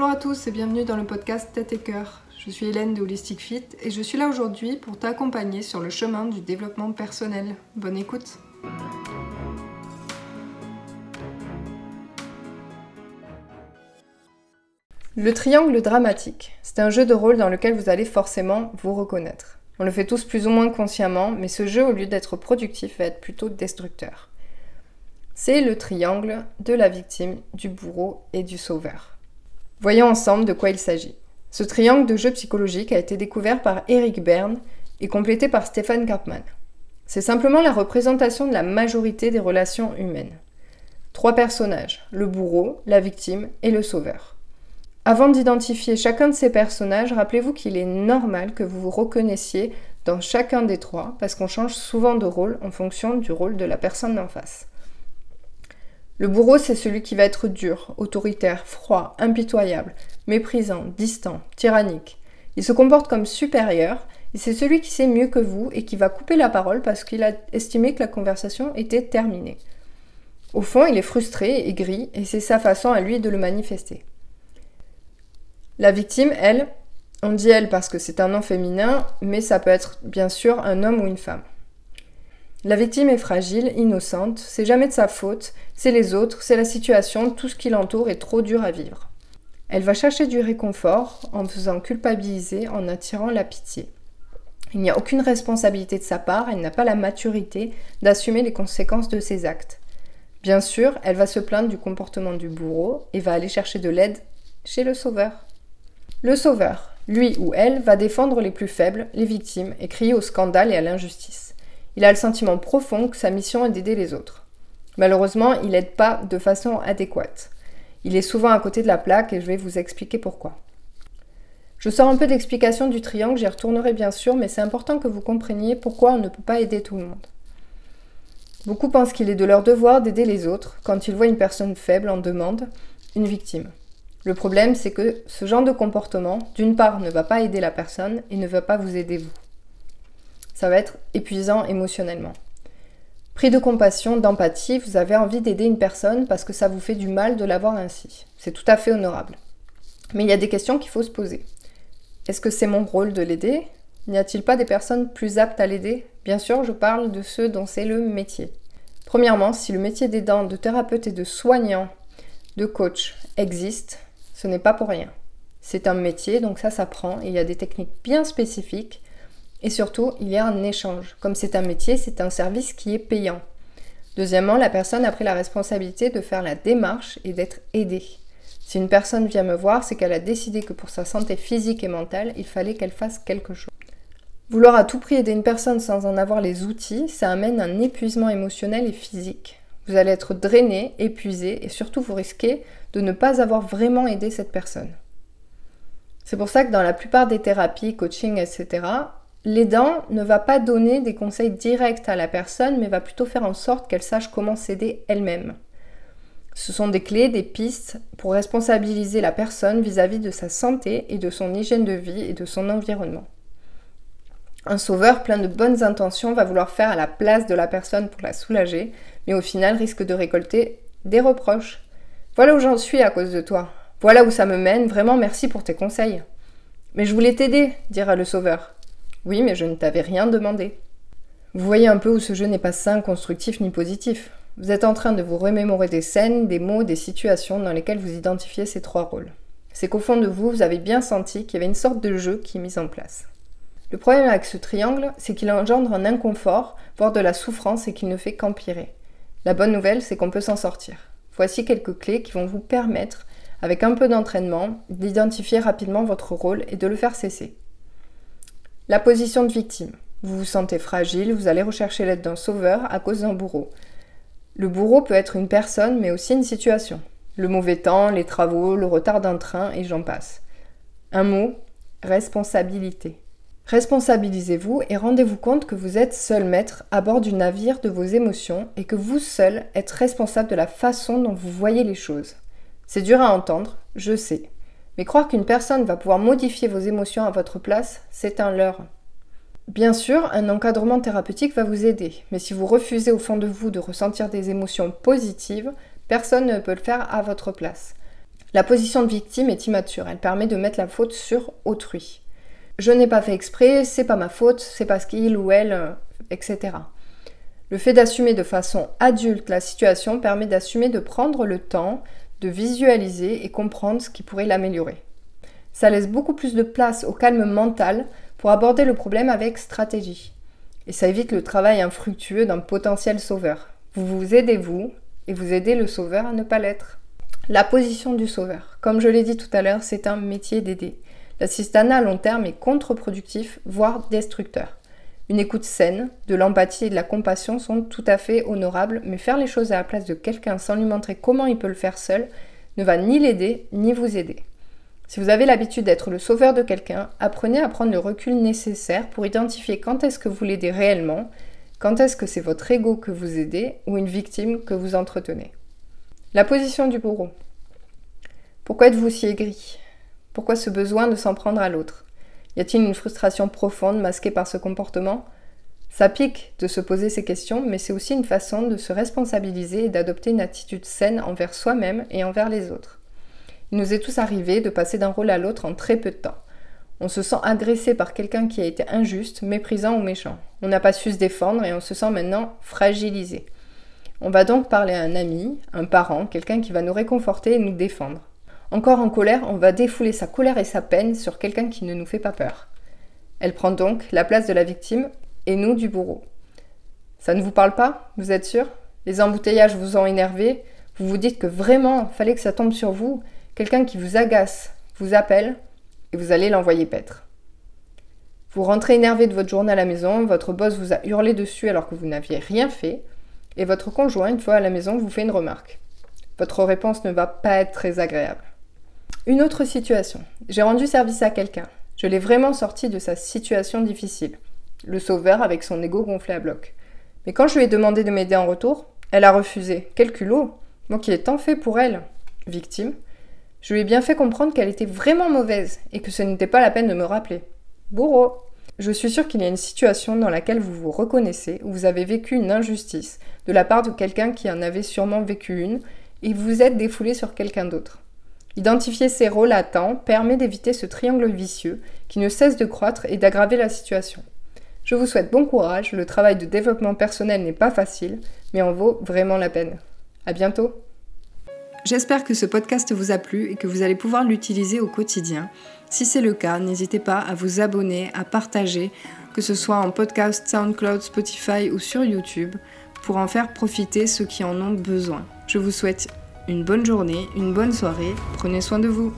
Bonjour à tous et bienvenue dans le podcast Tête et Cœur. Je suis Hélène de Holistic Fit et je suis là aujourd'hui pour t'accompagner sur le chemin du développement personnel. Bonne écoute Le triangle dramatique, c'est un jeu de rôle dans lequel vous allez forcément vous reconnaître. On le fait tous plus ou moins consciemment, mais ce jeu, au lieu d'être productif, va être plutôt destructeur. C'est le triangle de la victime, du bourreau et du sauveur. Voyons ensemble de quoi il s'agit. Ce triangle de jeu psychologique a été découvert par Eric Berne et complété par Stephen Karpman. C'est simplement la représentation de la majorité des relations humaines. Trois personnages, le bourreau, la victime et le sauveur. Avant d'identifier chacun de ces personnages, rappelez-vous qu'il est normal que vous vous reconnaissiez dans chacun des trois, parce qu'on change souvent de rôle en fonction du rôle de la personne d'en face. Le bourreau, c'est celui qui va être dur, autoritaire, froid, impitoyable, méprisant, distant, tyrannique. Il se comporte comme supérieur, et c'est celui qui sait mieux que vous et qui va couper la parole parce qu'il a estimé que la conversation était terminée. Au fond, il est frustré, aigri, et c'est sa façon à lui de le manifester. La victime, elle, on dit elle parce que c'est un nom féminin, mais ça peut être bien sûr un homme ou une femme. La victime est fragile, innocente, c'est jamais de sa faute, c'est les autres, c'est la situation, tout ce qui l'entoure est trop dur à vivre. Elle va chercher du réconfort en faisant culpabiliser, en attirant la pitié. Il n'y a aucune responsabilité de sa part, elle n'a pas la maturité d'assumer les conséquences de ses actes. Bien sûr, elle va se plaindre du comportement du bourreau et va aller chercher de l'aide chez le sauveur. Le sauveur, lui ou elle, va défendre les plus faibles, les victimes, et crier au scandale et à l'injustice il a le sentiment profond que sa mission est d'aider les autres. Malheureusement, il n'aide pas de façon adéquate. Il est souvent à côté de la plaque et je vais vous expliquer pourquoi. Je sors un peu d'explication du triangle, j'y retournerai bien sûr, mais c'est important que vous compreniez pourquoi on ne peut pas aider tout le monde. Beaucoup pensent qu'il est de leur devoir d'aider les autres quand ils voient une personne faible en demande, une victime. Le problème, c'est que ce genre de comportement, d'une part, ne va pas aider la personne et ne va pas vous aider vous ça va être épuisant émotionnellement. Pris de compassion, d'empathie, vous avez envie d'aider une personne parce que ça vous fait du mal de l'avoir ainsi. C'est tout à fait honorable. Mais il y a des questions qu'il faut se poser. Est-ce que c'est mon rôle de l'aider? N'y a-t-il pas des personnes plus aptes à l'aider? Bien sûr, je parle de ceux dont c'est le métier. Premièrement, si le métier d'aidant, de thérapeute et de soignant, de coach existe, ce n'est pas pour rien. C'est un métier, donc ça s'apprend et il y a des techniques bien spécifiques et surtout, il y a un échange. Comme c'est un métier, c'est un service qui est payant. Deuxièmement, la personne a pris la responsabilité de faire la démarche et d'être aidée. Si une personne vient me voir, c'est qu'elle a décidé que pour sa santé physique et mentale, il fallait qu'elle fasse quelque chose. Vouloir à tout prix aider une personne sans en avoir les outils, ça amène un épuisement émotionnel et physique. Vous allez être drainé, épuisé et surtout vous risquez de ne pas avoir vraiment aidé cette personne. C'est pour ça que dans la plupart des thérapies, coaching, etc., L'aidant ne va pas donner des conseils directs à la personne, mais va plutôt faire en sorte qu'elle sache comment s'aider elle-même. Ce sont des clés, des pistes pour responsabiliser la personne vis-à-vis de sa santé et de son hygiène de vie et de son environnement. Un sauveur plein de bonnes intentions va vouloir faire à la place de la personne pour la soulager, mais au final risque de récolter des reproches. Voilà où j'en suis à cause de toi. Voilà où ça me mène, vraiment merci pour tes conseils. Mais je voulais t'aider, dira le sauveur. Oui, mais je ne t'avais rien demandé. Vous voyez un peu où ce jeu n'est pas sain, constructif ni positif. Vous êtes en train de vous remémorer des scènes, des mots, des situations dans lesquelles vous identifiez ces trois rôles. C'est qu'au fond de vous, vous avez bien senti qu'il y avait une sorte de jeu qui est mis en place. Le problème avec ce triangle, c'est qu'il engendre un inconfort, voire de la souffrance et qu'il ne fait qu'empirer. La bonne nouvelle, c'est qu'on peut s'en sortir. Voici quelques clés qui vont vous permettre, avec un peu d'entraînement, d'identifier rapidement votre rôle et de le faire cesser. La position de victime. Vous vous sentez fragile, vous allez rechercher l'aide d'un sauveur à cause d'un bourreau. Le bourreau peut être une personne, mais aussi une situation. Le mauvais temps, les travaux, le retard d'un train, et j'en passe. Un mot, responsabilité. Responsabilisez-vous et rendez-vous compte que vous êtes seul maître à bord du navire de vos émotions et que vous seul êtes responsable de la façon dont vous voyez les choses. C'est dur à entendre, je sais. Mais croire qu'une personne va pouvoir modifier vos émotions à votre place, c'est un leurre. Bien sûr, un encadrement thérapeutique va vous aider, mais si vous refusez au fond de vous de ressentir des émotions positives, personne ne peut le faire à votre place. La position de victime est immature, elle permet de mettre la faute sur autrui. Je n'ai pas fait exprès, c'est pas ma faute, c'est parce qu'il ou elle, euh, etc. Le fait d'assumer de façon adulte la situation permet d'assumer de prendre le temps de visualiser et comprendre ce qui pourrait l'améliorer. Ça laisse beaucoup plus de place au calme mental pour aborder le problème avec stratégie. Et ça évite le travail infructueux d'un potentiel sauveur. Vous vous aidez vous et vous aidez le sauveur à ne pas l'être. La position du sauveur. Comme je l'ai dit tout à l'heure, c'est un métier d'aider. L'assistanat à long terme est contre-productif, voire destructeur. Une écoute saine, de l'empathie et de la compassion sont tout à fait honorables, mais faire les choses à la place de quelqu'un sans lui montrer comment il peut le faire seul ne va ni l'aider ni vous aider. Si vous avez l'habitude d'être le sauveur de quelqu'un, apprenez à prendre le recul nécessaire pour identifier quand est-ce que vous l'aidez réellement, quand est-ce que c'est votre ego que vous aidez ou une victime que vous entretenez. La position du bourreau. Pourquoi êtes-vous si aigri? Pourquoi ce besoin de s'en prendre à l'autre? Y a-t-il une frustration profonde masquée par ce comportement? Ça pique de se poser ces questions, mais c'est aussi une façon de se responsabiliser et d'adopter une attitude saine envers soi-même et envers les autres. Il nous est tous arrivé de passer d'un rôle à l'autre en très peu de temps. On se sent agressé par quelqu'un qui a été injuste, méprisant ou méchant. On n'a pas su se défendre et on se sent maintenant fragilisé. On va donc parler à un ami, un parent, quelqu'un qui va nous réconforter et nous défendre. Encore en colère, on va défouler sa colère et sa peine sur quelqu'un qui ne nous fait pas peur. Elle prend donc la place de la victime et nous du bourreau. Ça ne vous parle pas? Vous êtes sûr? Les embouteillages vous ont énervé? Vous vous dites que vraiment, fallait que ça tombe sur vous Quelqu'un qui vous agace, vous appelle et vous allez l'envoyer paître. Vous rentrez énervé de votre journée à la maison, votre boss vous a hurlé dessus alors que vous n'aviez rien fait, et votre conjoint, une fois à la maison, vous fait une remarque. Votre réponse ne va pas être très agréable. Une autre situation. J'ai rendu service à quelqu'un. Je l'ai vraiment sorti de sa situation difficile. Le sauveur avec son ego gonflé à bloc. Mais quand je lui ai demandé de m'aider en retour, elle a refusé. Quel culot Moi qui ai tant fait pour elle. Victime. Je lui ai bien fait comprendre qu'elle était vraiment mauvaise et que ce n'était pas la peine de me rappeler. Bourreau Je suis sûre qu'il y a une situation dans laquelle vous vous reconnaissez, où vous avez vécu une injustice de la part de quelqu'un qui en avait sûrement vécu une, et vous êtes défoulé sur quelqu'un d'autre. Identifier ces rôles à temps permet d'éviter ce triangle vicieux qui ne cesse de croître et d'aggraver la situation. Je vous souhaite bon courage, le travail de développement personnel n'est pas facile, mais en vaut vraiment la peine. À bientôt! J'espère que ce podcast vous a plu et que vous allez pouvoir l'utiliser au quotidien. Si c'est le cas, n'hésitez pas à vous abonner, à partager, que ce soit en podcast SoundCloud, Spotify ou sur YouTube, pour en faire profiter ceux qui en ont besoin. Je vous souhaite une bonne journée, une bonne soirée. Prenez soin de vous.